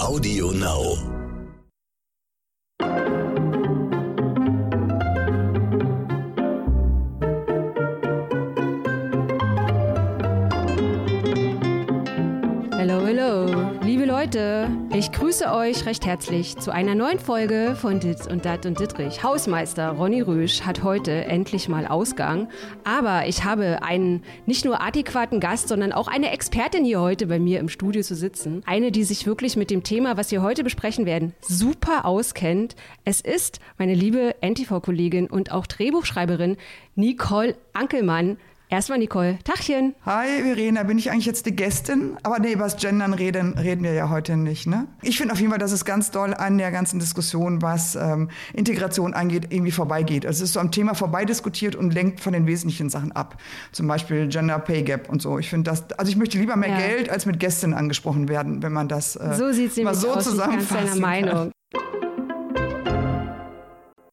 Audio Now. Leute, ich grüße euch recht herzlich zu einer neuen Folge von Dit und Dat und Dittrich. Hausmeister Ronny Rösch hat heute endlich mal Ausgang, aber ich habe einen nicht nur adäquaten Gast, sondern auch eine Expertin hier heute bei mir im Studio zu sitzen. Eine, die sich wirklich mit dem Thema, was wir heute besprechen werden, super auskennt. Es ist meine liebe NTV-Kollegin und auch Drehbuchschreiberin Nicole Ankelmann. Erstmal Nicole, Tachchen. Hi Verena, bin ich eigentlich jetzt die Gästin? Aber nee, über das Gendern reden, reden wir ja heute nicht. Ne? Ich finde auf jeden Fall, dass es ganz doll an der ganzen Diskussion, was ähm, Integration angeht, irgendwie vorbeigeht. Also es ist so am Thema vorbeidiskutiert und lenkt von den wesentlichen Sachen ab. Zum Beispiel Gender Pay Gap und so. Ich finde das, also ich möchte lieber mehr Ja. Geld als mit Gästin angesprochen werden, wenn man das äh, So sieht sie mal nämlich so aus, ich bin ganz zusammenfassen deiner Meinung.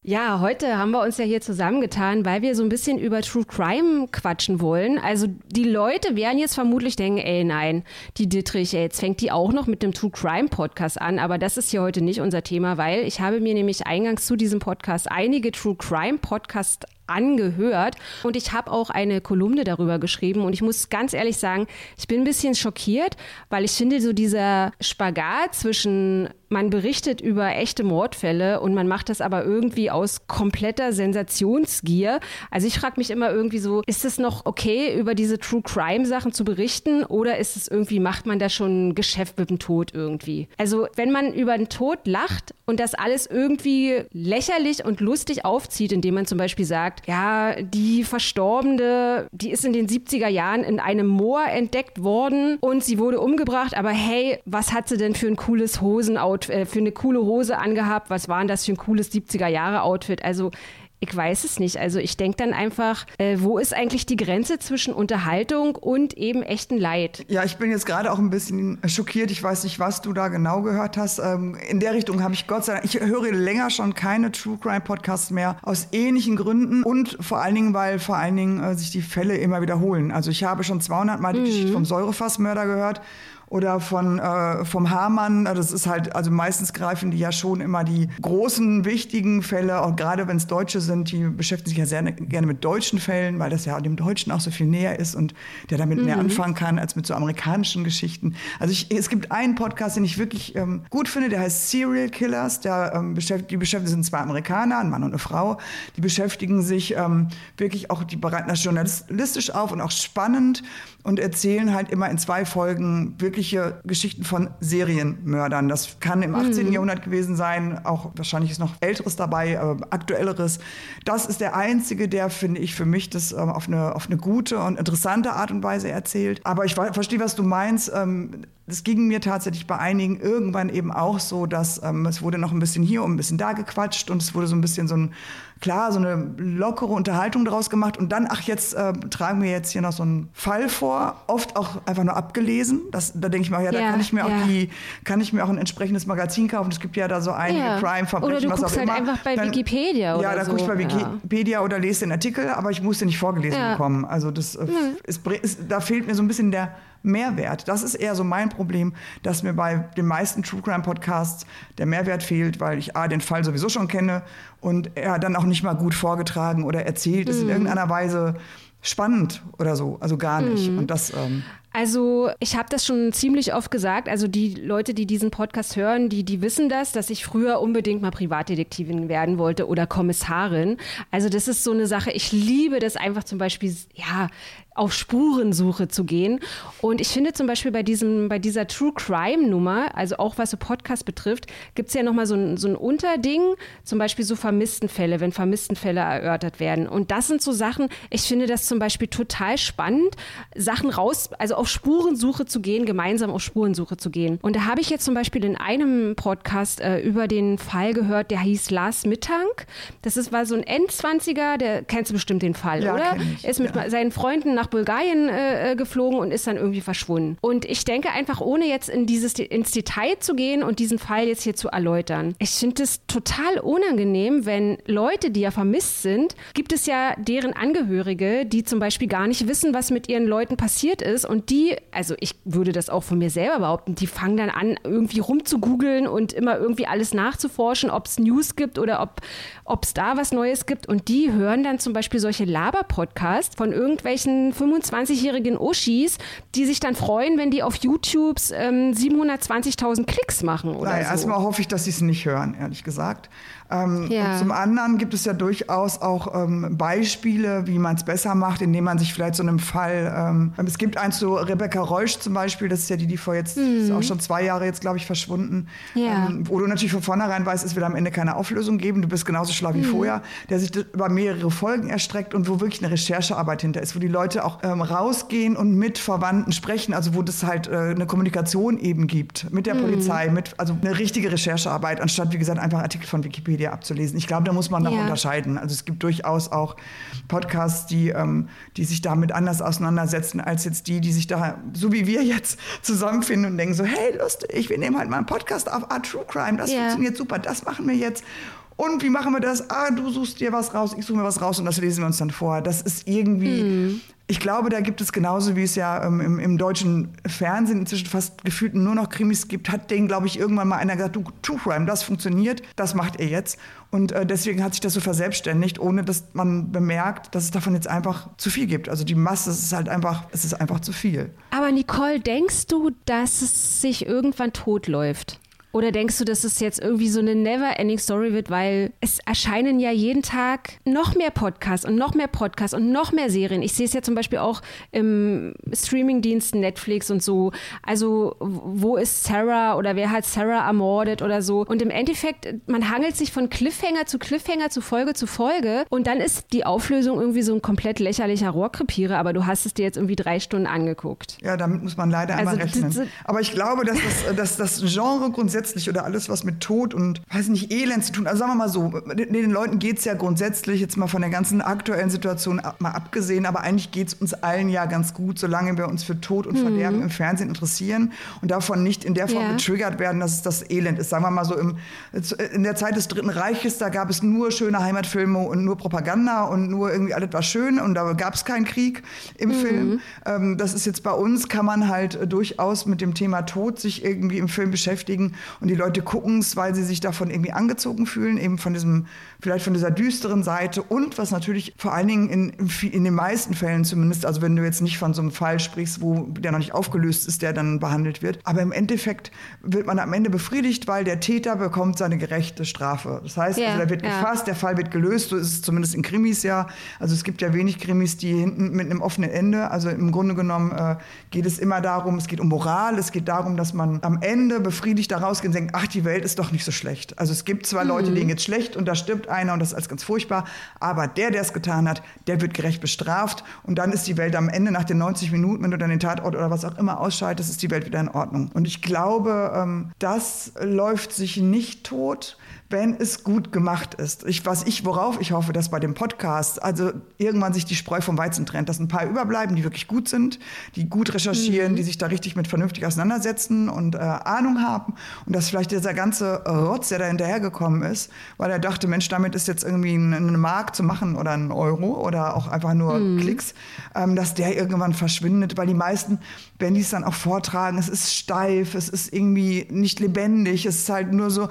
Ja, heute haben wir uns ja hier zusammengetan, weil wir so ein bisschen über True Crime quatschen wollen. Also die Leute werden jetzt vermutlich denken, ey nein, die Dittrich, ey, jetzt fängt die auch noch mit dem True Crime Podcast an. Aber das ist hier heute nicht unser Thema, weil ich habe mir nämlich eingangs zu diesem Podcast einige True Crime Podcasts angehört und ich habe auch eine Kolumne darüber geschrieben und ich muss ganz ehrlich sagen, ich bin ein bisschen schockiert, weil ich finde so dieser Spagat zwischen man berichtet über echte Mordfälle und man macht das aber irgendwie aus kompletter Sensationsgier. Also ich frage mich immer irgendwie so, ist es noch okay, über diese True Crime Sachen zu berichten oder ist es irgendwie, macht man da schon ein Geschäft mit dem Tod irgendwie? Also wenn man über den Tod lacht und das alles irgendwie lächerlich und lustig aufzieht, indem man zum Beispiel sagt, ja, die Verstorbene, die ist in den 70er Jahren in einem Moor entdeckt worden und sie wurde umgebracht, aber hey, was hat sie denn für ein cooles Hosenoutfit, äh, für eine coole Hose angehabt? Was war denn das für ein cooles 70er Jahre Outfit? Also ich weiß es nicht. Also ich denke dann einfach, äh, wo ist eigentlich die Grenze zwischen Unterhaltung und eben echten Leid? Ja, ich bin jetzt gerade auch ein bisschen schockiert. Ich weiß nicht, was du da genau gehört hast. Ähm, In der Richtung habe ich Gott sei Dank, ich höre länger schon keine True Crime Podcasts mehr aus ähnlichen Gründen und vor allen Dingen, weil vor allen Dingen äh, sich die Fälle immer wiederholen. Also ich habe schon 200 Mal die Geschichte vom Säurefassmörder gehört oder von äh, vom Hamann. Das ist halt, also meistens greifen die ja schon immer die großen, wichtigen Fälle, auch gerade wenn es Deutsche sind, die beschäftigen sich ja sehr gerne mit deutschen Fällen, weil das ja dem Deutschen auch so viel näher ist und der damit mehr anfangen kann als mit so amerikanischen Geschichten. Also ich, es gibt einen Podcast, den ich wirklich ähm, gut finde, der heißt Serial Killers. Der, ähm, beschäftigt, die beschäftigen sind zwei Amerikaner, ein Mann und eine Frau. Die beschäftigen sich ähm, wirklich auch, die bereiten das journalistisch auf und auch spannend und erzählen halt immer in zwei Folgen wirkliche Geschichten von Serienmördern. Das kann im 18. Jahrhundert gewesen sein, auch wahrscheinlich ist noch Älteres dabei, aber aktuelleres. Das ist der einzige, der, finde ich, für mich das ähm, auf, eine, auf eine gute und interessante Art und Weise erzählt. Aber ich verstehe, was du meinst. Ähm, das ging mir tatsächlich bei einigen irgendwann eben auch so, dass ähm, es wurde noch ein bisschen hier und ein bisschen da gequatscht und es wurde so ein bisschen so ein, klar, so eine lockere Unterhaltung daraus gemacht und dann, ach, jetzt äh, tragen wir jetzt hier noch so einen Fall vor, oft auch einfach nur abgelesen. Das, da denke ich mir, auch, ja, da Ja, kann ich mir ja. auch die, kann ich mir auch ein entsprechendes Magazin kaufen. Es gibt ja da so einige Ja. Crime-Verbrechen, Oder du was guckst auch halt immer. einfach bei Wikipedia Ja, oder da so. gucke ich bei Ja. Wikipedia oder lese den Artikel, aber ich muss den nicht vorgelesen Ja. bekommen. Also das, äh, es, bre- es, da fehlt mir so ein bisschen der Mehrwert. Das ist eher so mein Problem, dass mir bei den meisten True Crime Podcasts der Mehrwert fehlt, weil ich A, den Fall sowieso schon kenne und er dann auch nicht mal gut vorgetragen oder erzählt ist in irgendeiner Weise spannend oder so. Also gar nicht. Und das, ähm, Also ich habe das schon ziemlich oft gesagt. Also die Leute, die diesen Podcast hören, die, die wissen das, dass ich früher unbedingt mal Privatdetektivin werden wollte oder Kommissarin. Also das ist so eine Sache. Ich liebe das einfach zum Beispiel, ja, auf Spurensuche zu gehen. Und ich finde zum Beispiel bei diesem, bei dieser True Crime Nummer, also auch was so Podcast betrifft, gibt es ja nochmal so ein, so ein Unterding, zum Beispiel so Vermisstenfälle, wenn Vermisstenfälle erörtert werden. Und das sind so Sachen, ich finde das zum Beispiel total spannend, Sachen raus, also auf Spurensuche zu gehen, gemeinsam auf Spurensuche zu gehen. Und da habe ich jetzt zum Beispiel in einem Podcast äh, über den Fall gehört, der hieß Lars Mittank. Das ist, war so ein Endzwanziger, der kennst du bestimmt den Fall, Ja, oder? Ist mit ja. seinen Freunden nach Bulgarien äh, äh, geflogen und ist dann irgendwie verschwunden. Und ich denke einfach, ohne jetzt in dieses, ins Detail zu gehen und diesen Fall jetzt hier zu erläutern, ich finde es total unangenehm, wenn Leute, die ja vermisst sind, gibt es ja deren Angehörige, die zum Beispiel gar nicht wissen, was mit ihren Leuten passiert ist und Und die, also ich würde das auch von mir selber behaupten, die fangen dann an, irgendwie rumzugoogeln und immer irgendwie alles nachzuforschen, ob es News gibt oder ob es da was Neues gibt. Und die hören dann zum Beispiel solche Laber-Podcasts von irgendwelchen 25-jährigen Oschis, die sich dann freuen, wenn die auf YouTube ähm, 720.000 Klicks machen oder Nein, so. Erstmal hoffe ich, dass sie es nicht hören, ehrlich gesagt. Ähm, ja. Und zum anderen gibt es ja durchaus auch ähm, Beispiele, wie man es besser macht, indem man sich vielleicht so einem Fall, ähm, es gibt eins so Rebecca Reusch zum Beispiel, das ist ja die, die vor jetzt, mhm. ist auch schon zwei Jahre jetzt, glaube ich, verschwunden, ja. Ähm, wo du natürlich von vornherein weißt, es wird am Ende keine Auflösung geben, du bist genauso schlau wie mhm. vorher, der sich über mehrere Folgen erstreckt und wo wirklich eine Recherchearbeit hinter ist, wo die Leute auch ähm, rausgehen und mit Verwandten sprechen, also wo das halt äh, eine Kommunikation eben gibt mit der mhm. Polizei, mit, also eine richtige Recherchearbeit, anstatt, wie gesagt, einfach Artikel von Wikipedia Wikipedia abzulesen. Ich glaube, da muss man noch ja. unterscheiden. Also es gibt durchaus auch Podcasts, die, ähm, die sich damit anders auseinandersetzen als jetzt die, die sich da, so wie wir jetzt, zusammenfinden und denken so, hey, lustig, wir nehmen halt mal einen Podcast auf Art True Crime, das ja. funktioniert super, das machen wir jetzt. Und wie machen wir das? Ah, du suchst dir was raus, ich suche mir was raus und das lesen wir uns dann vor. Das ist irgendwie, mhm. Ich glaube, da gibt es genauso wie es ja ähm, im, im, deutschen Fernsehen inzwischen fast gefühlt nur noch Krimis gibt, hat denen, glaube ich, irgendwann mal einer gesagt, du, True Crime, das funktioniert, das macht ihr jetzt. Und äh, deswegen hat sich das so verselbstständigt, ohne dass man bemerkt, dass es davon jetzt einfach zu viel gibt. Also die Masse es ist halt einfach, es ist einfach zu viel. Aber Nicole, denkst du, dass es sich irgendwann totläuft? Oder denkst du, dass es jetzt irgendwie so eine never-ending Story wird, weil es erscheinen ja jeden Tag noch mehr Podcasts und noch mehr Podcasts und noch mehr Serien. Ich sehe es ja zum Beispiel auch im Streamingdienst Netflix und so. Also, wo ist Sarah oder wer hat Sarah ermordet oder so? Und im Endeffekt, man hangelt sich von Cliffhanger zu Cliffhanger zu Folge zu Folge und dann ist die Auflösung irgendwie so ein komplett lächerlicher Rohrkrepierer, aber du hast es dir jetzt irgendwie drei Stunden angeguckt. Ja, damit muss man leider einmal also, rechnen. Aber ich glaube, dass das, dass das Genre grundsätzlich grundsätzlich oder alles, was mit Tod und, weiß nicht, Elend zu tun. Also sagen wir mal so, den Leuten geht es ja grundsätzlich, jetzt mal von der ganzen aktuellen Situation mal abgesehen, aber eigentlich geht es uns allen ja ganz gut, solange wir uns für Tod und Verderben mhm. im Fernsehen interessieren und davon nicht in der Form ja. getriggert werden, dass es das Elend ist. Sagen wir mal so, im, in der Zeit des Dritten Reiches, da gab es nur schöne Heimatfilme und nur Propaganda und nur irgendwie alles war schön und da gab es keinen Krieg im mhm. Film. Ähm, das ist jetzt bei uns, kann man halt durchaus mit dem Thema Tod sich irgendwie im Film beschäftigen und die Leute gucken es, weil sie sich davon irgendwie angezogen fühlen, eben von diesem, vielleicht von dieser düsteren Seite und was natürlich vor allen Dingen in, in den meisten Fällen zumindest, also wenn du jetzt nicht von so einem Fall sprichst, wo der noch nicht aufgelöst ist, der dann behandelt wird, aber im Endeffekt wird man am Ende befriedigt, weil der Täter bekommt seine gerechte Strafe. Das heißt, yeah, also der wird ja. gefasst, der Fall wird gelöst, so ist es zumindest in Krimis ja. Also es gibt ja wenig Krimis, die hinten mit einem offenen Ende, also im Grunde genommen äh, geht es immer darum, es geht um Moral, es geht darum, dass man am Ende befriedigt daraus rausgehen und denken, ach, die Welt ist doch nicht so schlecht. Also es gibt zwar mhm. Leute, denen geht schlecht und da stirbt einer und das ist alles ganz furchtbar, aber der, der es getan hat, der wird gerecht bestraft und dann ist die Welt am Ende nach den 90 Minuten, wenn du dann den Tatort oder was auch immer ausschaltest, ist die Welt wieder in Ordnung. Und ich glaube, ähm, das läuft sich nicht tot wenn es gut gemacht ist. Ich, was ich, worauf ich hoffe, dass bei dem Podcast also irgendwann sich die Spreu vom Weizen trennt, dass ein paar überbleiben, die wirklich gut sind, die gut recherchieren, mhm. die sich da richtig mit vernünftig auseinandersetzen und äh, Ahnung haben und dass vielleicht dieser ganze Rotz, der da hinterhergekommen ist, weil er dachte, Mensch, damit ist jetzt irgendwie eine Mark zu machen oder ein Euro oder auch einfach nur mhm. Klicks, ähm, dass der irgendwann verschwindet, weil die meisten werden dies dann auch vortragen. Es ist steif, es ist irgendwie nicht lebendig, es ist halt nur so,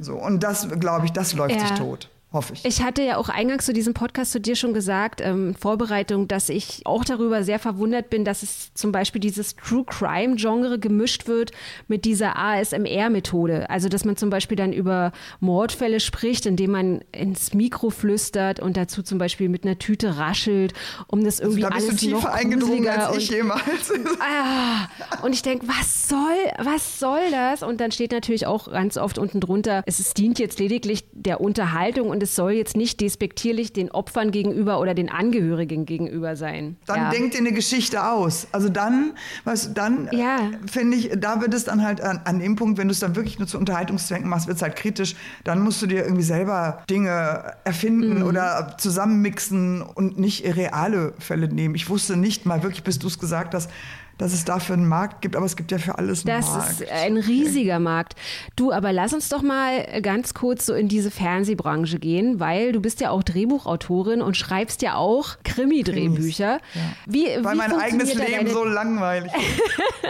so. Und das, glaube ich, das läuft ja. sich tot hoffe ich. Ich hatte ja auch eingangs zu diesem Podcast zu dir schon gesagt, ähm, Vorbereitung, dass ich auch darüber sehr verwundert bin, dass es zum Beispiel dieses True Crime Genre gemischt wird mit dieser ASMR-Methode. Also, dass man zum Beispiel dann über Mordfälle spricht, indem man ins Mikro flüstert und dazu zum Beispiel mit einer Tüte raschelt, um das irgendwie also, da alles bist du tiefer noch eingedrungen als ich jemals. ah, und ich denke, was soll, was soll das? Und dann steht natürlich auch ganz oft unten drunter, es dient jetzt lediglich der Unterhaltung und es soll jetzt nicht despektierlich den Opfern gegenüber oder den Angehörigen gegenüber sein. Dann ja. denkt ihr eine Geschichte aus. Also dann, was dann ja. finde ich, da wird es dann halt an, an dem Punkt, wenn du es dann wirklich nur zu Unterhaltungszwecken machst, wird es halt kritisch. Dann musst du dir irgendwie selber Dinge erfinden mhm. oder zusammenmixen und nicht reale Fälle nehmen. Ich wusste nicht mal wirklich, bis du es gesagt hast, dass es dafür einen Markt gibt, aber es gibt ja für alles einen das Markt. Das ist ein riesiger Markt. Du, aber lass uns doch mal ganz kurz so in diese Fernsehbranche gehen, weil du bist ja auch Drehbuchautorin und schreibst ja auch Krimi-Drehbücher. Ja. Wie, weil wie mein eigenes Leben deine... so langweilig ist.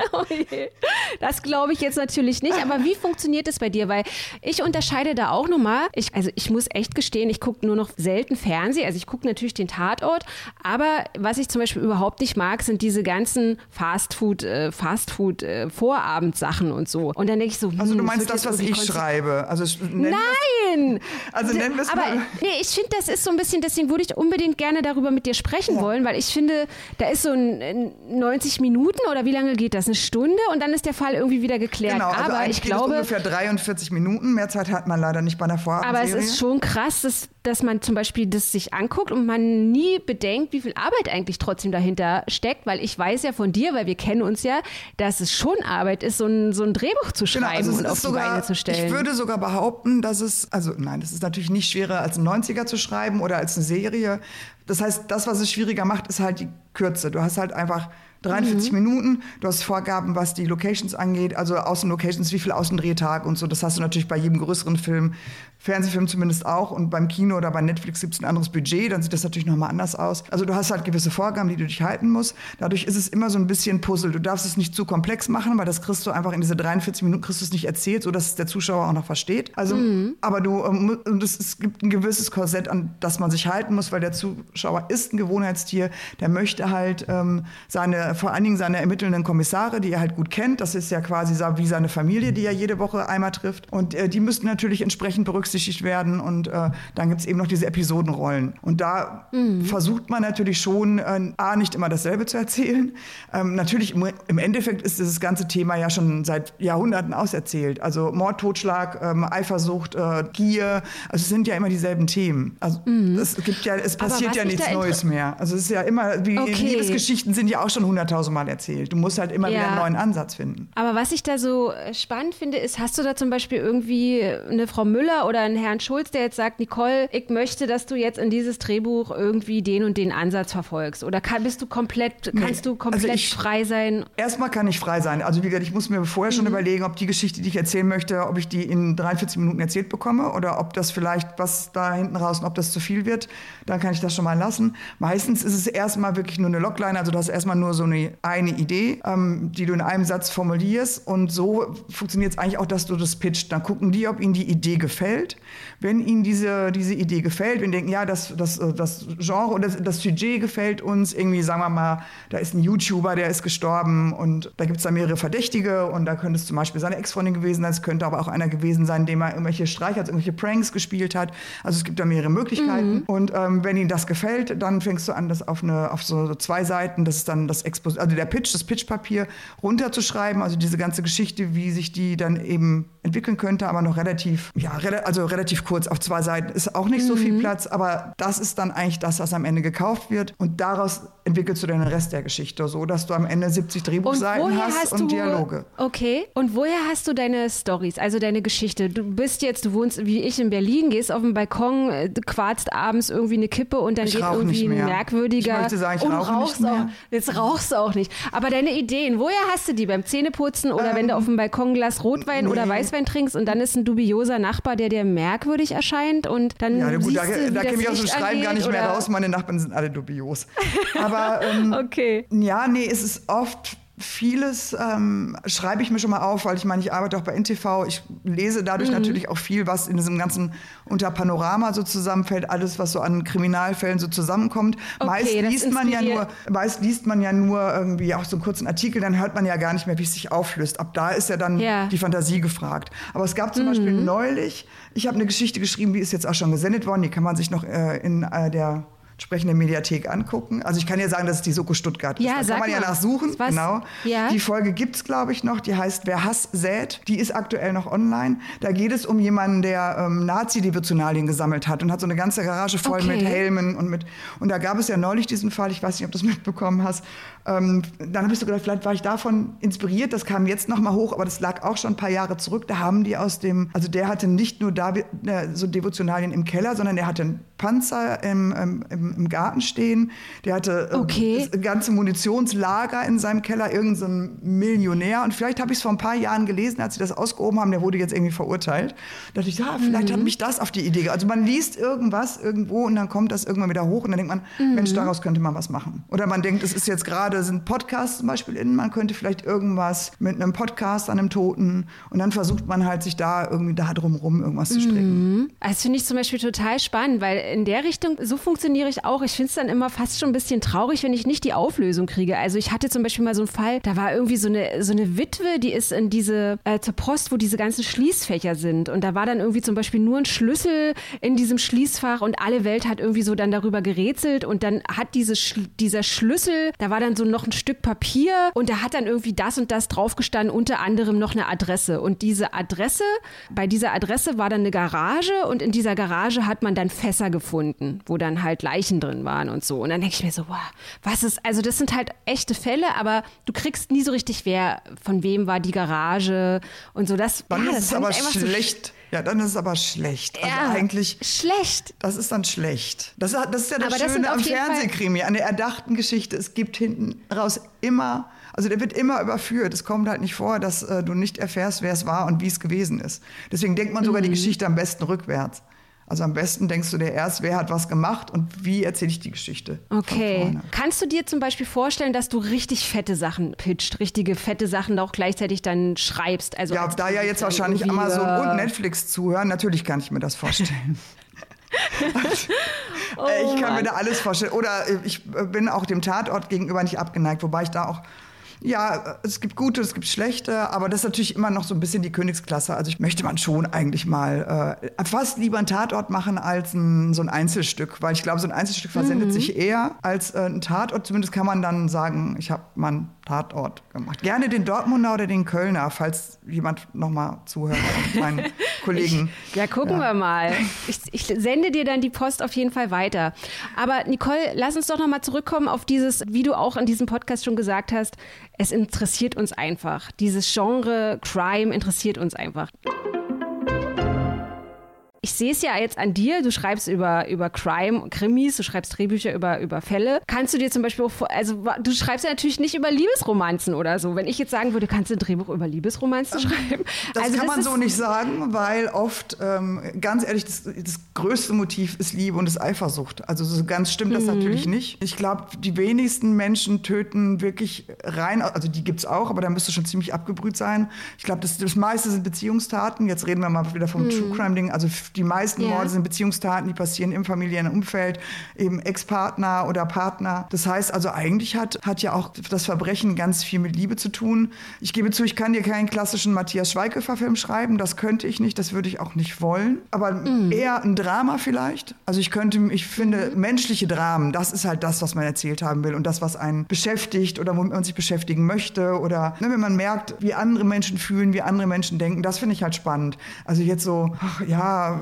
oh das glaube ich jetzt natürlich nicht, aber wie funktioniert es bei dir? Weil ich unterscheide da auch nochmal. Ich, also ich muss echt gestehen, ich gucke nur noch selten Fernsehen. Also ich gucke natürlich den Tatort, aber was ich zum Beispiel überhaupt nicht mag, sind diese ganzen Fastfood, äh, Fastfood äh, Vorabendsachen und so. Und dann denke ich so, hm, also du meinst das, was ich schreibe? Also Nein! also nennen wir es Aber mal. nee, ich finde, das ist so ein bisschen, deswegen würde ich unbedingt gerne darüber mit dir sprechen ja. wollen, weil ich finde, da ist so ein 90 Minuten oder wie lange geht das? Eine Stunde und dann ist der Fall irgendwie wieder geklärt. Genau, also aber ich glaube ungefähr 43 Minuten. Mehr Zeit hat man leider nicht bei einer Vorabendserie. Aber es ist schon krass, dass, dass man zum Beispiel das sich anguckt und man nie bedenkt, wie viel Arbeit eigentlich trotzdem dahinter steckt, weil ich weiß ja von dir, weil wir kennen uns ja, dass es schon Arbeit ist, so ein, so ein Drehbuch zu schreiben genau, also und auf sogar, die Beine zu stellen. Ich würde sogar behaupten, dass es, also nein, das ist natürlich nicht schwerer als ein 90er zu schreiben oder als eine Serie. Das heißt, das, was es schwieriger macht, ist halt die Kürze. Du hast halt einfach 43 mhm. Minuten. Du hast Vorgaben, was die Locations angeht, also Außenlocations, wie viel Außendrehtag und so. Das hast du natürlich bei jedem größeren Film, Fernsehfilm zumindest auch. Und beim Kino oder bei Netflix gibt es ein anderes Budget, dann sieht das natürlich nochmal anders aus. Also du hast halt gewisse Vorgaben, die du dich halten musst. Dadurch ist es immer so ein bisschen Puzzle. Du darfst es nicht zu komplex machen, weil das kriegst du einfach in diese 43 Minuten kriegst du es nicht erzählt, sodass es der Zuschauer auch noch versteht. Also, mhm. aber du, ähm, es, es gibt ein gewisses Korsett, an das man sich halten muss, weil der Zuschauer ist ein Gewohnheitstier, der möchte halt ähm, seine vor allen Dingen seine ermittelnden Kommissare, die er halt gut kennt. Das ist ja quasi wie seine Familie, die er jede Woche einmal trifft. Und äh, die müssten natürlich entsprechend berücksichtigt werden. Und äh, dann gibt es eben noch diese Episodenrollen. Und da mhm. versucht man natürlich schon, äh, A, nicht immer dasselbe zu erzählen. Ähm, natürlich im, im, Endeffekt ist dieses ganze Thema ja schon seit Jahrhunderten auserzählt. Also Mord, Totschlag, ähm, Eifersucht, äh, Gier. Also es sind ja immer dieselben Themen. Also mhm. es gibt ja, es passiert ja nichts Neues mehr. Also es ist ja immer, wie okay. Liebesgeschichten sind ja auch schon 100 hunderttausendmal erzählt. Du musst halt immer ja. wieder einen neuen Ansatz finden. Aber was ich da so äh, spannend finde, ist, hast du da zum Beispiel irgendwie eine Frau Müller oder einen Herrn Schulz, der jetzt sagt, Nicole, ich möchte, dass du jetzt in dieses Drehbuch irgendwie den und den Ansatz verfolgst? Oder kann, bist du komplett, nee. kannst du komplett also ich, frei sein? Erstmal kann ich frei sein. Also wie gesagt, ich muss mir vorher schon mhm. überlegen, ob die Geschichte, die ich erzählen möchte, ob ich die in 43 Minuten erzählt bekomme oder ob das vielleicht was da hinten raus, ob das zu viel wird. Dann kann ich das schon mal lassen. Meistens ist es erstmal wirklich nur eine Logline, also du hast erstmal nur so eine eine, eine Idee, ähm, die du in einem Satz formulierst. Und so funktioniert es eigentlich auch, dass du das pitcht. Dann gucken die, ob ihnen die Idee gefällt. Wenn ihnen diese, diese Idee gefällt, wenn die denken, ja, das, das, äh, das Genre oder das, das Sujet gefällt uns, irgendwie sagen wir mal, da ist ein YouTuber, der ist gestorben und da gibt es da mehrere Verdächtige und da könnte es zum Beispiel seine Ex-Freundin gewesen sein, es könnte aber auch einer gewesen sein, dem er irgendwelche Streicher, irgendwelche Pranks gespielt hat. Also es gibt da mehrere Möglichkeiten. Mhm. Und ähm, wenn ihnen das gefällt, dann fängst du an, das auf, eine, auf so zwei Seiten, das ist dann das Expo also der Pitch, das Pitchpapier runterzuschreiben, also diese ganze Geschichte, wie sich die dann eben entwickeln könnte, aber noch relativ, ja, also relativ kurz auf zwei Seiten ist auch nicht mhm. so viel mhm. Platz, aber das ist dann eigentlich das, was am Ende gekauft wird und daraus entwickelst du den Rest der Geschichte, so dass du am Ende 70 Drehbuchseiten hast, hast, und du, Dialoge. Okay. Und woher hast du deine Stories, also deine Geschichte? Du bist jetzt, du wohnst wie ich in Berlin, gehst auf den Balkon, äh, quarzt abends irgendwie eine Kippe und dann ich geht irgendwie ein merkwürdiger. Ich möchte sagen, ich und rauche rauchst nicht mehr. Auch, jetzt rauchst du auch nicht. Aber deine Ideen, woher hast du die? Beim Zähneputzen oder ähm, wenn du ähm, auf dem Balkon Glas Rotwein nee. oder Weißwein trinkst und dann ist ein dubioser Nachbar, der dir merkwürdig erscheint und dann. Ja, gut, da, du, da käme ich aus dem Schreiben gar nicht oder? mehr raus. Meine Nachbarn sind alle dubios. Aber ähm, okay. ja, nee, es ist oft vieles ähm, schreibe ich mir schon mal auf, weil ich meine, ich arbeite auch bei NTV. Ich lese dadurch mhm. natürlich auch viel, was in diesem ganzen unter Panorama so zusammenfällt, alles, was so an Kriminalfällen so zusammenkommt. Okay, meist liest man ja nur, meist liest man ja nur irgendwie auch so einen kurzen Artikel, dann hört man ja gar nicht mehr, wie es sich auflöst. Ab da ist ja dann ja. die Fantasie gefragt. Aber es gab zum mhm. Beispiel neulich, ich habe eine Geschichte geschrieben, die ist jetzt auch schon gesendet worden, die kann man sich noch äh, in äh, der entsprechende Mediathek angucken. Also ich kann ja sagen, dass es die Soko Stuttgart ist. Ja, da kann man mal. ja nachsuchen. Was? Genau. Ja. Die Folge gibt es, glaube ich, noch. Die heißt Wer Hass sät. Die ist aktuell noch online. Da geht es um jemanden, der ähm, Nazi-Devotionalien gesammelt hat und hat so eine ganze Garage voll okay. mit Helmen und mit. Und da gab es ja neulich diesen Fall, ich weiß nicht, ob du es mitbekommen hast. Ähm, dann habe ich so gedacht, vielleicht war ich davon inspiriert. Das kam jetzt noch mal hoch, aber das lag auch schon ein paar Jahre zurück. Da haben die aus dem, also der hatte nicht nur da, äh, so Devotionalien im Keller, sondern er hatte einen Panzer im, im, im Garten stehen. Der hatte äh, Okay. das ganze Munitionslager in seinem Keller, irgendein so Millionär. Und vielleicht habe ich es vor ein paar Jahren gelesen, als sie das ausgehoben haben, der wurde jetzt irgendwie verurteilt. Da dachte ich, ja, vielleicht Mhm. hat mich das auf die Idee. Also man liest irgendwas irgendwo und dann kommt das irgendwann wieder hoch und dann denkt man, Mhm. Mensch, daraus könnte man was machen. Oder man denkt, es ist jetzt gerade, sind Podcasts zum Beispiel in, man könnte vielleicht irgendwas mit einem Podcast an einem Toten und dann versucht man halt sich da irgendwie da drumrum irgendwas zu stricken. Das finde ich zum Beispiel total spannend, weil in der Richtung, so funktioniere ich auch. Ich finde es dann immer fast schon ein bisschen traurig, wenn ich nicht die Auflösung kriege. Also ich hatte zum Beispiel mal so einen Fall, da war irgendwie so eine, so eine Witwe, die ist in diese, äh, zur Post, wo diese ganzen Schließfächer sind. Und da war dann irgendwie zum Beispiel nur ein Schlüssel in diesem Schließfach und alle Welt hat irgendwie so dann darüber gerätselt und dann hat diese, Schl- dieser Schlüssel, da war dann so noch ein Stück Papier und da hat dann irgendwie das und das draufgestanden, unter anderem noch eine Adresse. Und diese Adresse, bei dieser Adresse war dann eine Garage und in dieser Garage hat man dann Fässer gefunden, wo dann halt Leichen drin waren und so. Und dann denke ich mir so, wow, was ist, also das sind halt echte Fälle, aber du kriegst nie so richtig, wer, von wem war die Garage und so. Das, Dann ja, ist das aber einfach so schlecht. ja, dann ist es aber schlecht. Also Ja, eigentlich schlecht. Das ist dann schlecht. Das, ist- das ist ja das Aber das Schöne auf am Fall- Fernsehkrimi, an der erdachten Geschichte. Es gibt hinten raus immer, also der wird immer überführt. Es kommt halt nicht vor, dass äh, du nicht erfährst, wer es war und wie es gewesen ist. Deswegen denkt man sogar Mhm. die Geschichte am besten rückwärts. Also am besten denkst du dir erst, wer hat was gemacht und wie erzähle ich die Geschichte. Okay. Kannst du dir zum Beispiel vorstellen, dass du richtig fette Sachen pitcht, richtige fette Sachen auch gleichzeitig dann schreibst? Also Ja, da ja jetzt wahrscheinlich Amazon und Netflix zuhören, natürlich kann ich mir das vorstellen. Oh ich kann mir Mann. da alles vorstellen. Oder ich bin auch dem Tatort gegenüber nicht abgeneigt, wobei ich da auch. Ja, es gibt gute, es gibt schlechte, aber das ist natürlich immer noch so ein bisschen die Königsklasse. Also ich möchte man schon eigentlich mal äh, fast lieber einen Tatort machen als ein, so ein Einzelstück, weil ich glaube, so ein Einzelstück versendet Mhm. sich eher als äh, ein Tatort. Zumindest kann man dann sagen, ich habe mal einen Tatort gemacht. Gerne den Dortmunder oder den Kölner, falls jemand noch mal zuhört, meinen Kollegen. Ja, gucken wir mal. Ich, ich sende dir dann die Post auf jeden Fall weiter. Aber Nicole, lass uns doch noch mal zurückkommen auf dieses, wie du auch in diesem Podcast schon gesagt hast, es interessiert uns einfach. Dieses Genre Crime interessiert uns einfach. Ich sehe es ja jetzt an dir, du schreibst über, über Crime, Krimis, du schreibst Drehbücher über, über Fälle. Kannst du dir zum Beispiel auch, also du schreibst ja natürlich nicht über Liebesromanzen oder so. Wenn ich jetzt sagen würde, kannst du ein Drehbuch über Liebesromanzen schreiben? Das also kann man ist- so nicht sagen, weil oft, ähm, ganz ehrlich, das, das größte Motiv ist Liebe und ist Eifersucht. Also so ganz stimmt Mhm. das natürlich nicht. Ich glaube, die wenigsten Menschen töten wirklich rein, also die gibt's auch, aber da müsste schon ziemlich abgebrüht sein. Ich glaube, das, das meiste sind Beziehungstaten. Jetzt reden wir mal wieder vom True Crime Ding. Also die meisten Mhm. Ja. Morde sind Beziehungstaten, die passieren im familiären Umfeld, eben Ex-Partner oder Partner. Das heißt also, eigentlich hat, hat ja auch das Verbrechen ganz viel mit Liebe zu tun. Ich gebe zu, ich kann dir keinen klassischen Matthias Schweighöfer-Film schreiben. Das könnte ich nicht, das würde ich auch nicht wollen. Aber Mhm. eher ein Drama vielleicht. Also ich könnte, ich finde, menschliche Dramen, das ist halt das, was man erzählt haben will und das, was einen beschäftigt oder womit man sich beschäftigen möchte. Oder ne, wenn man merkt, wie andere Menschen fühlen, wie andere Menschen denken, das finde ich halt spannend. Also jetzt so, ach, ja,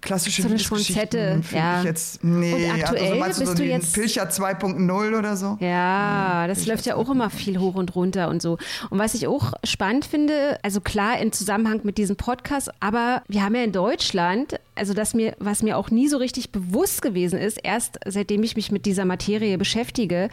klassische So Liebesgeschichten ja. ich jetzt, nee, Und aktuell also meinst du bist so du jetzt- Pilcher 2.0 oder so? Ja, das läuft ja auch immer viel hoch und runter und so. Und was ich auch spannend finde, also klar im Zusammenhang mit diesem Podcast, aber wir haben ja in Deutschland, also das mir, was mir auch nie so richtig bewusst gewesen ist, erst seitdem ich mich mit dieser Materie beschäftige,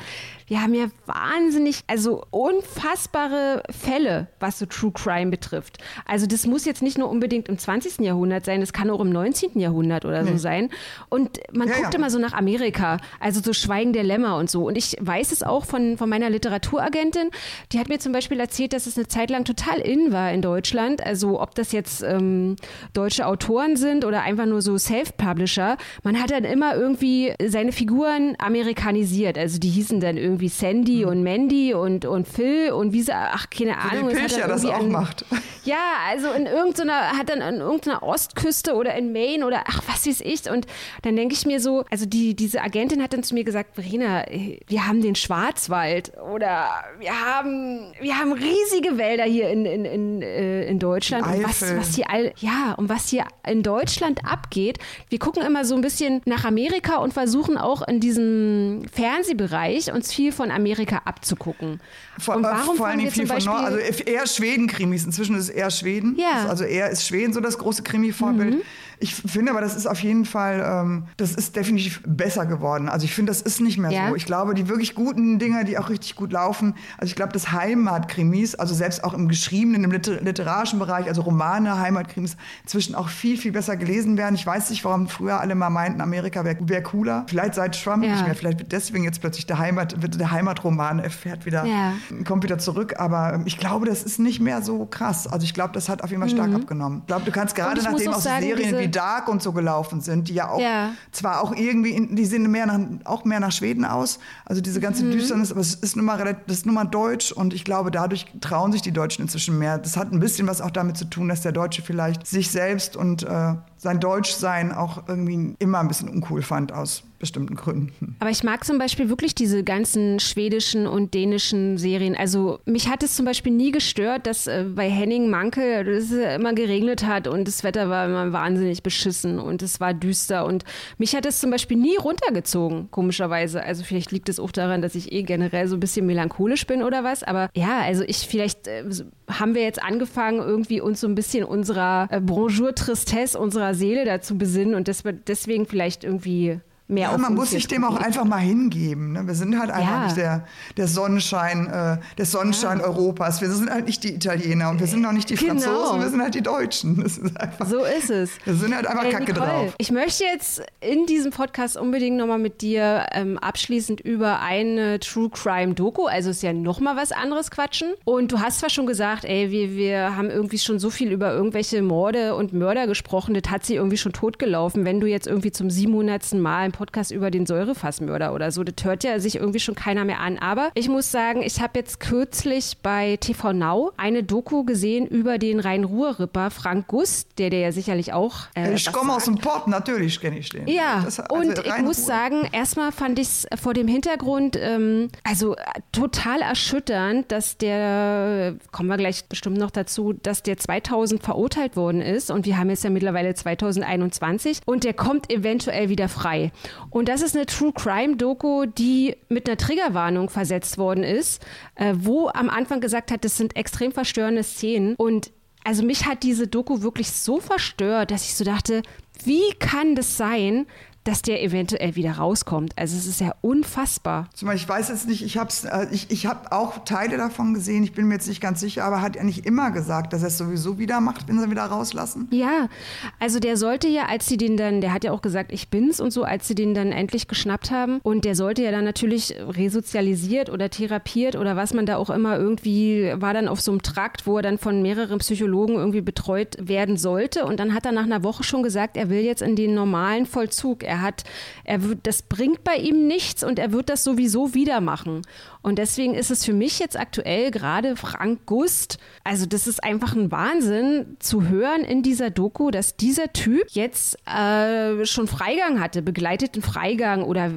wir haben ja wahnsinnig, also unfassbare Fälle, was so True Crime betrifft. Also das muss jetzt nicht nur unbedingt im 20. Jahrhundert sein, das kann auch im 19. Jahrhundert oder so sein. Und man Ja, guckt ja. immer so nach Amerika, also so Schweigen der Lämmer und so. Und ich weiß es auch von, von meiner Literaturagentin, die hat mir zum Beispiel erzählt, dass es eine Zeit lang total in war in Deutschland. Also ob das jetzt ähm, deutsche Autoren sind oder einfach nur so Self-Publisher. Man hat dann immer irgendwie seine Figuren amerikanisiert. Also die hießen dann irgendwie Sandy und Mandy und, und Phil und wie sie, ach, keine Ahnung. Wie Pilcher das auch an- macht. ja, also in irgendeiner, hat dann an irgendeiner Ostküste oder in Maine oder ach, was weiß ich. Und dann denke ich mir so, also die, diese Agentin hat dann zu mir gesagt, Verena, wir haben den Schwarzwald oder wir haben, wir haben riesige Wälder hier in, in, in, äh, in Deutschland. Und was, was hier all, ja, und was hier in Deutschland abgeht, wir gucken immer so ein bisschen nach Amerika und versuchen auch in diesem Fernsehbereich uns viel von Amerika abzugucken. Vor, und äh, warum vor Dingen wir viel von Nord, also eher Schweden-Krimis. Inzwischen ist es eher Schweden. Ja. Also eher ist Schweden so das große Krimi-Vorbild. Mhm. Ich finde aber, das ist auf jeden Fall, ähm, das ist definitiv besser geworden. Also ich finde, das ist nicht mehr ja. so. Ich glaube, die wirklich guten Dinge, die auch richtig gut laufen, also ich glaube, das Heimatkrimis, also selbst auch im geschriebenen, im Liter literarischen Bereich, also Romane, Heimatkrimis, inzwischen auch viel, viel besser gelesen werden. Ich weiß nicht, warum früher alle mal meinten, Amerika wäre wär cooler. Vielleicht seit Trump ja. nicht mehr. Vielleicht wird deswegen jetzt plötzlich der Heimat, wird der Heimatroman erfährt wieder, ja. kommt wieder zurück. Aber ähm, ich glaube, das ist nicht mehr so krass. Also ich glaube, das hat auf jeden Fall stark mhm. abgenommen. Ich glaube, du kannst gerade nachdem auch, sagen, Serien wie Dark und so gelaufen sind, die ja auch ja. zwar auch irgendwie, in, die sehen mehr nach, auch mehr nach Schweden aus. Also diese ganze mhm. Düsternis, aber es ist nun mal relativ, das ist nun mal deutsch und ich glaube, dadurch trauen sich die Deutschen inzwischen mehr. Das hat ein bisschen was auch damit zu tun, dass der Deutsche vielleicht sich selbst und äh, sein Deutschsein auch irgendwie immer ein bisschen uncool fand aus bestimmten Gründen. Aber ich mag zum Beispiel wirklich diese ganzen schwedischen und dänischen Serien. Also mich hat es zum Beispiel nie gestört, dass äh, bei Henning Manke es immer geregnet hat und das Wetter war immer wahnsinnig beschissen und es war düster und mich hat es zum Beispiel nie runtergezogen, komischerweise. Also vielleicht liegt es auch daran, dass ich eh generell so ein bisschen melancholisch bin oder was. Aber ja, also ich vielleicht äh, haben wir jetzt angefangen, irgendwie uns so ein bisschen unserer äh, Bonjour Tristesse, unserer Seele dazu besinnen und deswegen vielleicht irgendwie mehr ja, man muss sich dem auch einfach mal hingeben. Ne? Wir sind halt einfach ja. nicht der, der Sonnenschein, äh, der Sonnenschein ja. Europas. Wir sind halt nicht die Italiener und wir sind auch nicht die genau. Franzosen, wir sind halt die Deutschen. Ist einfach, so ist es. Wir sind halt einfach hey, Kacke Nicole, drauf. Ich möchte jetzt in diesem Podcast unbedingt nochmal mit dir ähm, abschließend über eine True Crime Doku, also ist ja nochmal was anderes quatschen. Und du hast zwar schon gesagt, ey, wir, wir haben irgendwie schon so viel über irgendwelche Morde und Mörder gesprochen, das hat sie irgendwie schon totgelaufen. Wenn du jetzt irgendwie zum 700. Mal einen Podcast über den Säurefassmörder oder so. Das hört ja sich irgendwie schon keiner mehr an. Aber ich muss sagen, ich habe jetzt kürzlich bei TV Now eine Doku gesehen über den Rhein-Ruhr-Ripper Frank Gust, der der ja sicherlich auch. Äh, ich komme aus dem Port, natürlich kenne ich den. Ja, das, also und ich muss sagen, erstmal fand ich es vor dem Hintergrund, ähm, also total erschütternd, dass der, kommen wir gleich bestimmt noch dazu, dass der 2000 verurteilt worden ist und wir haben jetzt ja mittlerweile 2021 und der kommt eventuell wieder frei. Und das ist eine True Crime Doku, die mit einer Triggerwarnung versetzt worden ist, äh, wo am Anfang gesagt hat, das sind extrem verstörende Szenen. Und also mich hat diese Doku wirklich so verstört, dass ich so dachte, wie kann das sein, dass der eventuell wieder rauskommt. Also es ist ja unfassbar. Zum Beispiel, ich weiß jetzt nicht, ich habe äh, ich, ich hab auch Teile davon gesehen, ich bin mir jetzt nicht ganz sicher, aber hat er nicht immer gesagt, dass er es sowieso wieder macht, wenn sie wieder rauslassen? Ja, also der sollte ja, als sie den dann, der hat ja auch gesagt, ich bin's und so, als sie den dann endlich geschnappt haben und der sollte ja dann natürlich resozialisiert oder therapiert oder was man da auch immer irgendwie, war dann auf so einem Trakt, wo er dann von mehreren Psychologen irgendwie betreut werden sollte und dann hat er nach einer Woche schon gesagt, er will jetzt in den normalen Vollzug. Er hat, er wird, das bringt bei ihm nichts und er wird das sowieso wieder machen. Und deswegen ist es für mich jetzt aktuell gerade Frank Gust, also das ist einfach ein Wahnsinn zu hören in dieser Doku, dass dieser Typ jetzt äh, schon Freigang hatte, begleiteten Freigang oder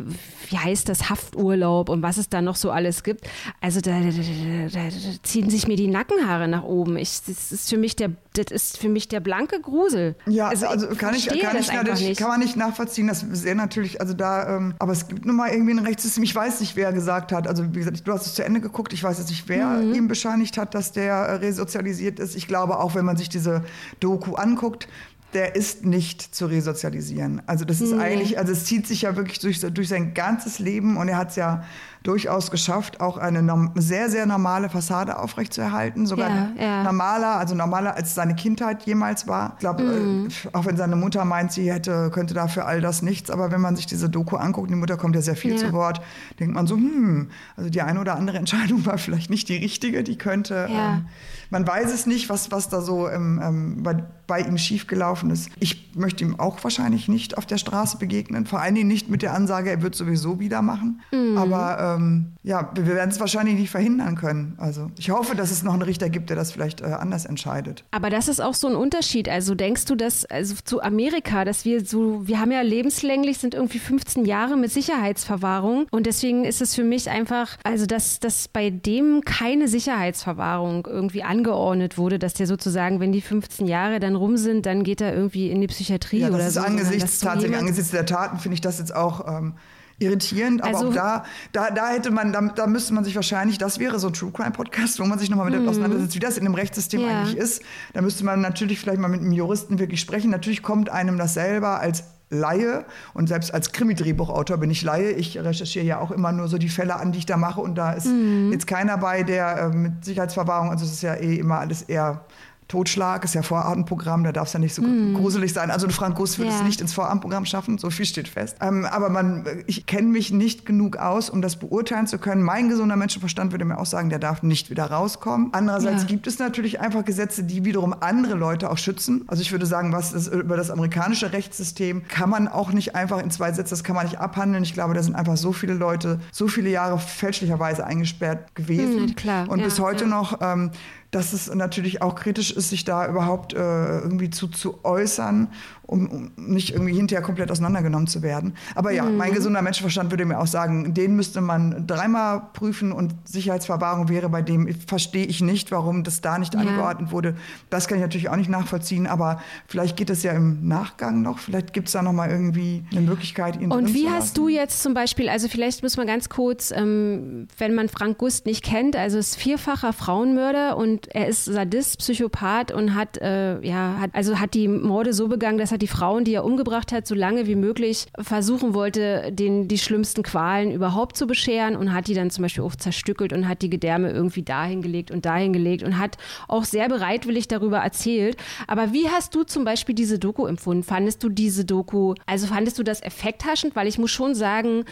wie heißt das, Hafturlaub und was es da noch so alles gibt. Also da, da, da, da ziehen sich mir die Nackenhaare nach oben. Ich, das ist für mich der, das ist für mich der blanke Grusel. Ja, also, also kann ich, kann ich nicht. kann man nicht nachvollziehen. Das sehr natürlich, also da, ähm, aber es gibt nun mal irgendwie ein Rechtssystem. Ich weiß nicht, wer gesagt hat. Also wie gesagt, du hast es zu Ende geguckt. Ich weiß jetzt nicht, wer mhm. ihm bescheinigt hat, dass der äh, resozialisiert ist. Ich glaube auch, wenn man sich diese Doku anguckt, der ist nicht zu resozialisieren. Also das ist nee. eigentlich, also es zieht sich ja wirklich durch, durch sein ganzes Leben und er hat es ja durchaus geschafft, auch eine sehr, sehr normale Fassade aufrechtzuerhalten. Sogar ja, ja. normaler, also normaler als seine Kindheit jemals war. Ich glaube, mhm. äh, auch wenn seine Mutter meint, sie hätte, könnte dafür all das nichts, aber wenn man sich diese Doku anguckt, die Mutter kommt ja sehr viel ja. zu Wort, denkt man so, hm, also die eine oder andere Entscheidung war vielleicht nicht die richtige, die könnte. Ähm, man weiß es nicht, was, was da so ähm, ähm, bei, bei ihm schiefgelaufen ist. Ich möchte ihm auch wahrscheinlich nicht auf der Straße begegnen, vor allen Dingen nicht mit der Ansage, er wird sowieso wieder machen. Mhm. Aber ähm, ja, wir werden es wahrscheinlich nicht verhindern können. Also ich hoffe, dass es noch einen Richter gibt, der das vielleicht äh, anders entscheidet. Aber das ist auch so ein Unterschied. Also denkst du, dass also zu Amerika, dass wir so, wir haben ja lebenslänglich sind irgendwie 15 Jahre mit Sicherheitsverwahrung und deswegen ist es für mich einfach, also dass, dass bei dem keine Sicherheitsverwahrung irgendwie an angeordnet wurde, dass der sozusagen, wenn die 15 Jahre dann rum sind, dann geht er irgendwie in die Psychiatrie ja, oder ist so. Angesichts, tatsächlich angesichts der Taten finde ich das jetzt auch. Ähm, irritierend. Aber also, auch da, da, da hätte man, da, da müsste man sich wahrscheinlich, das wäre so ein True Crime Podcast, wo man sich nochmal mit mhm. auseinandersetzt, wie das in dem Rechtssystem ja. eigentlich ist. Da müsste man natürlich vielleicht mal mit einem Juristen wirklich sprechen. Natürlich kommt einem das selber als Laie und selbst als Krimi-Drehbuchautor bin ich Laie. Ich recherchiere ja auch immer nur so die Fälle an, die ich da mache und da ist mhm. jetzt keiner bei, der äh, mit Sicherheitsverwahrung, also es ist ja eh immer alles eher Totschlag ist ja Vorabendprogramm, da darf es ja nicht so mm. gruselig sein. Also Frank Guss wird ja. es nicht ins Vorabendprogramm schaffen, so viel steht fest. Ähm, aber man, ich kenne mich nicht genug aus, um das beurteilen zu können. Mein gesunder Menschenverstand würde mir auch sagen, der darf nicht wieder rauskommen. Andererseits ja. gibt es natürlich einfach Gesetze, die wiederum andere Leute auch schützen. Also ich würde sagen, was das, über das amerikanische Rechtssystem kann man auch nicht einfach in zwei Sätzen, das kann man nicht abhandeln. Ich glaube, da sind einfach so viele Leute so viele Jahre fälschlicherweise eingesperrt gewesen. Mm, klar. Und ja, bis heute noch ähm, dass es natürlich auch kritisch ist, sich da überhaupt äh, irgendwie zu, zu äußern um, um, nicht irgendwie hinterher komplett auseinandergenommen zu werden. Aber ja, mhm. mein gesunder Menschenverstand würde mir auch sagen, den müsste man dreimal prüfen und Sicherheitsverwahrung wäre bei dem, verstehe ich nicht, warum das da nicht ja. angeordnet wurde. Das kann ich natürlich auch nicht nachvollziehen, aber vielleicht geht es ja im Nachgang noch, vielleicht gibt es da noch mal irgendwie eine Möglichkeit, ihn Und wie hast du jetzt zum Beispiel, also vielleicht muss man ganz kurz, ähm, wenn man Frank Gust nicht kennt, also ist vierfacher Frauenmörder und er ist Sadist, Psychopath und hat, äh, ja, hat, also hat die Morde so begangen, dass er die Frauen, die er umgebracht hat, so lange wie möglich versuchen wollte, den die schlimmsten Qualen überhaupt zu bescheren und hat die dann zum Beispiel auch zerstückelt und hat die Gedärme irgendwie dahin gelegt und dahin gelegt und hat auch sehr bereitwillig darüber erzählt. Aber wie hast du zum Beispiel diese Doku empfunden? Fandest du diese Doku, also fandest du das effekthaschend? Weil ich muss schon sagen,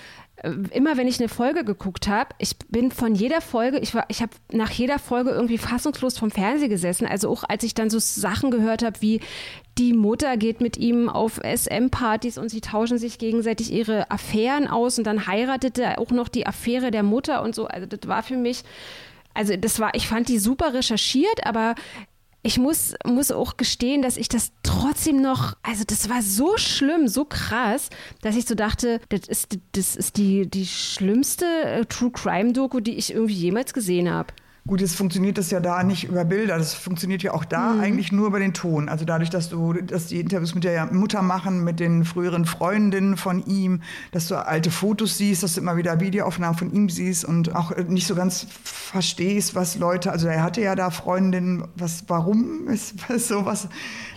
immer wenn ich eine Folge geguckt habe, ich bin von jeder Folge, ich war, ich habe nach jeder Folge irgendwie fassungslos vom Fernseher gesessen. Also auch als ich dann so Sachen gehört habe, wie die Mutter geht mit ihm auf SM-Partys und sie tauschen sich gegenseitig ihre Affären aus und dann heiratet er auch noch die Affäre der Mutter und so. Also das war für mich, also das war, ich fand die super recherchiert, aber ich muss, muss auch gestehen, dass ich das trotzdem noch, also das war so schlimm, so krass, dass ich so dachte, das ist, das ist die, die schlimmste äh, True Crime Doku, die ich irgendwie jemals gesehen habe. Gut, jetzt funktioniert das ja da nicht über Bilder, das funktioniert ja auch da mhm. eigentlich nur über den Ton. Also dadurch, dass du, dass die Interviews mit der Mutter machen, mit den früheren Freundinnen von ihm, dass du alte Fotos siehst, dass du immer wieder Videoaufnahmen von ihm siehst und auch nicht so ganz verstehst, was Leute, also er hatte ja da Freundinnen, was, warum ist sowas?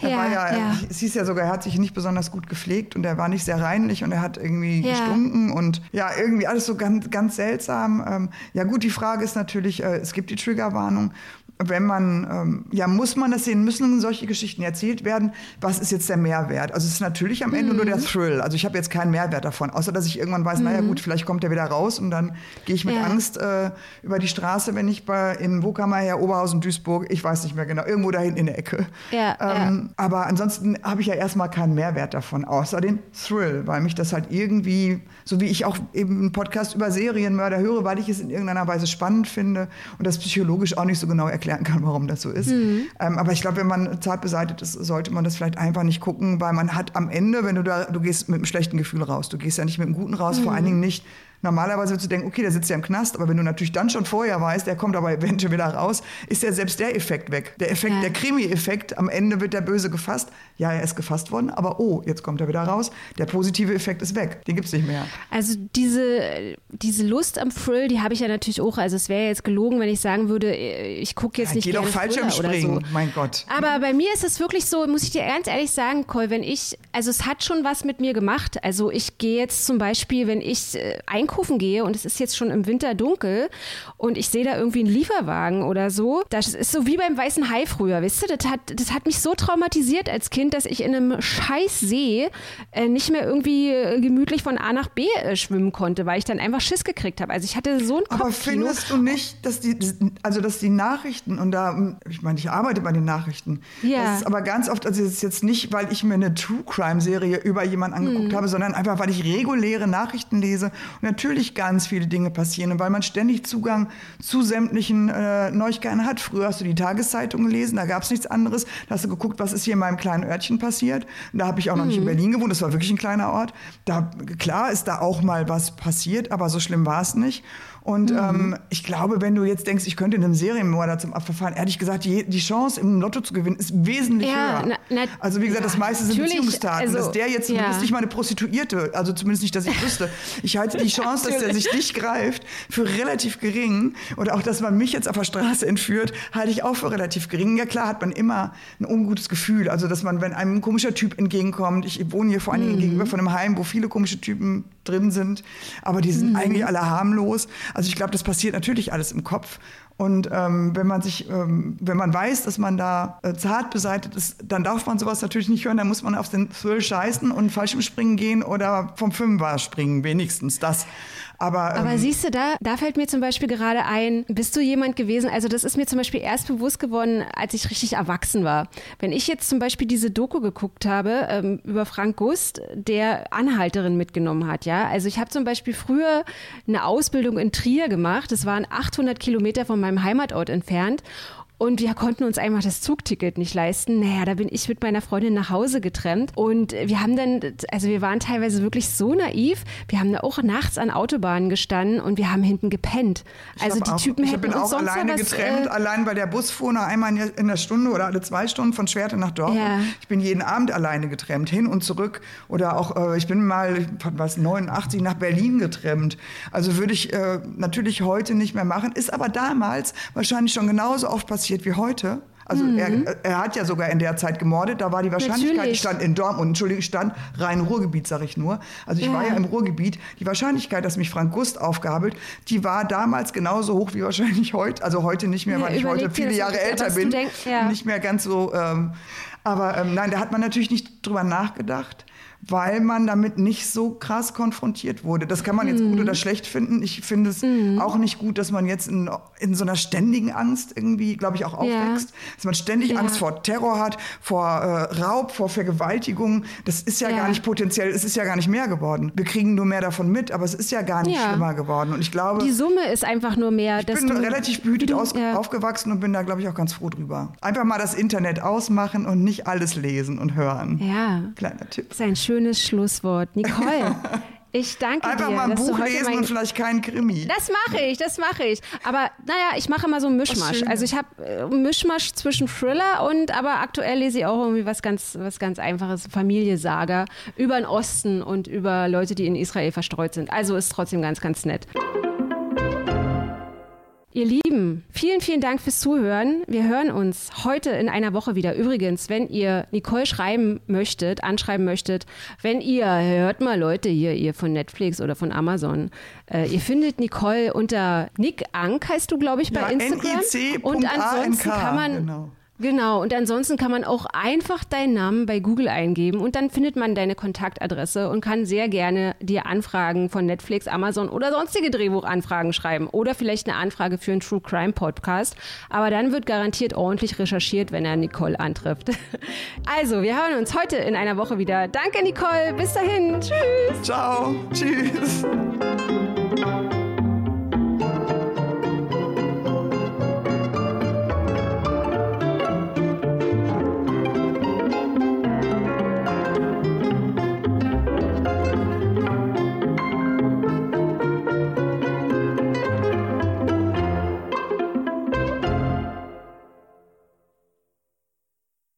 Er ja, war ja, ja. es hieß ja sogar, er hat sich nicht besonders gut gepflegt und er war nicht sehr reinlich und er hat irgendwie ja. gestunken und ja, irgendwie alles so ganz, ganz seltsam. Ähm, ja gut, die Frage ist natürlich, äh, es gibt die Triggerwarnung wenn man, ähm, ja, muss man das sehen, müssen solche Geschichten erzählt werden? Was ist jetzt der Mehrwert? Also es ist natürlich am Ende mhm. nur der mhm. Thrill. Also ich habe jetzt keinen Mehrwert davon, außer dass ich irgendwann weiß, mhm. naja gut, vielleicht kommt er wieder raus und dann gehe ich mit ja. Angst äh, über die Straße, wenn ich bei, in wo kam er her, Oberhausen, Duisburg, ich weiß nicht mehr genau, irgendwo dahin in der Ecke. Ja, ähm, ja. Aber ansonsten habe ich ja erstmal keinen Mehrwert davon, außer den Thrill, weil mich das halt irgendwie, so wie ich auch eben einen Podcast über Serienmörder höre, weil ich es in irgendeiner Weise spannend finde und das psychologisch auch nicht so genau erkläre erklären kann, warum das so ist. Mhm. Ähm, aber ich glaube, wenn man zart beseitigt ist, sollte man das vielleicht einfach nicht gucken, weil man hat am Ende, wenn du da, du gehst mit einem schlechten Gefühl raus. Du gehst ja nicht mit einem guten raus, mhm. vor allen Dingen nicht, Normalerweise würdest du denken, okay, der sitzt ja im Knast, aber wenn du natürlich dann schon vorher weißt, der kommt aber eventuell wieder raus, ist ja selbst der Effekt weg. Der Effekt, ja. der Krimi-Effekt, am Ende wird der Böse gefasst. Ja, er ist gefasst worden, aber oh, jetzt kommt er wieder raus. Der positive Effekt ist weg. Den gibt es nicht mehr. Also diese, diese Lust am Thrill, die habe ich ja natürlich auch. Also es wäre jetzt gelogen, wenn ich sagen würde, ich gucke jetzt ja, nicht geh doch falsch im Springen, so. mein Gott. Aber bei mir ist es wirklich so, muss ich dir ganz ehrlich sagen, Cole, wenn ich, also es hat schon was mit mir gemacht. Also ich gehe jetzt zum Beispiel, wenn ich äh, einkaufen gehe und es ist jetzt schon im Winter dunkel und ich sehe da irgendwie einen Lieferwagen oder so, das ist so wie beim Weißen Hai früher, weißt du? Das hat, das hat mich so traumatisiert als Kind, dass ich in einem scheiß See äh, nicht mehr irgendwie äh, gemütlich von A nach B äh, schwimmen konnte, weil ich dann einfach Schiss gekriegt habe. Also ich hatte so ein Aber findest du nicht, dass die, also dass die Nachrichten und da, ich meine, ich arbeite bei den Nachrichten, ja. das ist aber ganz oft, also es ist jetzt nicht, weil ich mir eine True Crime Serie über jemanden angeguckt hm. habe, sondern einfach, weil ich reguläre Nachrichten lese und natürlich ganz viele Dinge passieren. Und weil man ständig Zugang zu sämtlichen äh, Neuigkeiten hat. Früher hast du die Tageszeitung gelesen, da gab es nichts anderes. Da hast du geguckt, was ist hier in meinem kleinen Örtchen passiert. Da habe ich auch noch mhm. nicht in mhm. Berlin gewohnt, das war wirklich ein kleiner Ort. Da, klar ist da auch mal was passiert, aber so schlimm war es nicht. Und mhm. ähm, ich glaube, wenn du jetzt denkst, ich könnte einem Serienmörder zum Opfer fahren, ehrlich gesagt, die, die Chance im Lotto zu gewinnen ist wesentlich ja, höher. Na, na, also wie gesagt, das meiste sind Beziehungstaten. Also, dass der jetzt, ja. du bist nicht mal eine Prostituierte, also zumindest nicht, dass ich wüsste. Ich halte die Chance, dass der sich dich greift, für relativ gering. Oder auch, dass man mich jetzt auf der Straße entführt, halte ich auch für relativ gering. Ja klar hat man immer ein ungutes Gefühl. Also dass man, wenn einem ein komischer Typ entgegenkommt, ich wohne hier vor allen Dingen mhm. gegenüber von einem Heim, wo viele komische Typen drin sind, aber die sind mhm. eigentlich alle harmlos. Also ich glaube, das passiert natürlich alles im Kopf. Und ähm, wenn man sich, ähm, wenn man weiß, dass man da äh, zart beseitigt ist, dann darf man sowas natürlich nicht hören. Dann muss man auf den Thrill scheißen und Fallschirmspringen gehen oder vom Fünfer springen, wenigstens das. Aber, Aber ähm, siehst du, da, da fällt mir zum Beispiel gerade ein, bist du jemand gewesen, also das ist mir zum Beispiel erst bewusst geworden, als ich richtig erwachsen war. Wenn ich jetzt zum Beispiel diese Doku geguckt habe ähm, über Frank Gust, der Anhalterin mitgenommen hat, ja. Also ich habe zum Beispiel früher eine Ausbildung in Trier gemacht, das waren 800 Kilometer von meinem Heimatort entfernt und wir konnten uns einfach das Zugticket nicht leisten. Naja, da bin ich mit meiner Freundin nach Hause getrennt. Und wir haben dann, also wir waren teilweise wirklich so naiv. Wir haben da auch nachts an Autobahnen gestanden und wir haben hinten gepennt. Ich also die auch, Typen ich hätten bin auch alleine was, getrennt, äh, allein weil der Bus fuhr noch einmal in der Stunde oder alle zwei Stunden von Schwerte nach Dortmund. Ja. Ich bin jeden Abend alleine getrennt, hin und zurück. Oder auch, äh, ich bin mal, was, 89 nach Berlin getrennt. Also würde ich äh, natürlich heute nicht mehr machen. Ist aber damals wahrscheinlich schon genauso oft passiert passiert wie heute. Also mhm. er, er, hat ja sogar in der Zeit gemordet. Da war die Wahrscheinlichkeit, Natürlich. stand in Dortmund, Entschuldigung, stand rein Ruhrgebiet, sage ich nur. Also ich ja. war ja im Ruhrgebiet. Die Wahrscheinlichkeit, dass mich Frank Gust aufgabelt, die war damals genauso hoch wie wahrscheinlich heute. Also heute nicht mehr, ja, weil ich heute viele Jahre älter bin. Denkst, ja. Nicht mehr ganz so. Ähm, aber ähm, nein, da hat man natürlich nicht drüber nachgedacht weil man damit nicht so krass konfrontiert wurde. Das kann man jetzt mhm. gut oder schlecht finden. Ich finde es mhm. auch nicht gut, dass man jetzt in, in so einer ständigen Angst irgendwie, glaube ich, auch aufwächst. Ja. Dass man ständig ja. Angst vor Terror hat, vor äh, Raub, vor Vergewaltigung. Das ist ja, ja, gar nicht potenziell, es ist ja gar nicht mehr geworden. Wir kriegen nur mehr davon mit, aber es ist ja gar nicht schlimmer geworden. Und ich glaube. Die Summe ist einfach nur mehr. Ich bin relativ behütet aus, aufgewachsen und bin da, glaube ich, auch ganz froh drüber. Einfach mal das Internet ausmachen und nicht alles lesen und hören. Ja. Kleiner Tipp. Das ist ein schönes Schlusswort. Nicole. Ich danke Einfach dir. Einfach mal ein Buch lesen und vielleicht keinen Krimi. Das mache ich, das mache ich. Aber naja, ich mache immer so einen Mischmasch. Also ich habe äh, Mischmasch zwischen Thriller und aber aktuell lese ich auch irgendwie was ganz, was ganz einfaches, Familiesaga über den Osten und über Leute, die in Israel verstreut sind. Also ist trotzdem ganz, ganz nett. Ihr Lieben, vielen, vielen Dank fürs Zuhören. Wir hören uns heute in einer Woche wieder. Übrigens, wenn ihr Nicole schreiben möchtet, anschreiben möchtet, wenn ihr, hört mal Leute hier, ihr von Netflix oder von Amazon, äh, ihr findet Nicole unter Nick Ank, heißt du, glaube ich, bei ja, Instagram. Und ansonsten kann man genau. Genau, und ansonsten kann man auch einfach deinen Namen bei Google eingeben und dann findet man deine Kontaktadresse und kann sehr gerne dir Anfragen von Netflix, Amazon oder sonstige Drehbuchanfragen schreiben oder vielleicht eine Anfrage für einen True Crime Podcast. Aber dann wird garantiert ordentlich recherchiert, wenn er Nicole antrifft. Also, wir hören uns heute in einer Woche wieder. Danke, Nicole. Bis dahin. Tschüss. Ciao. Tschüss.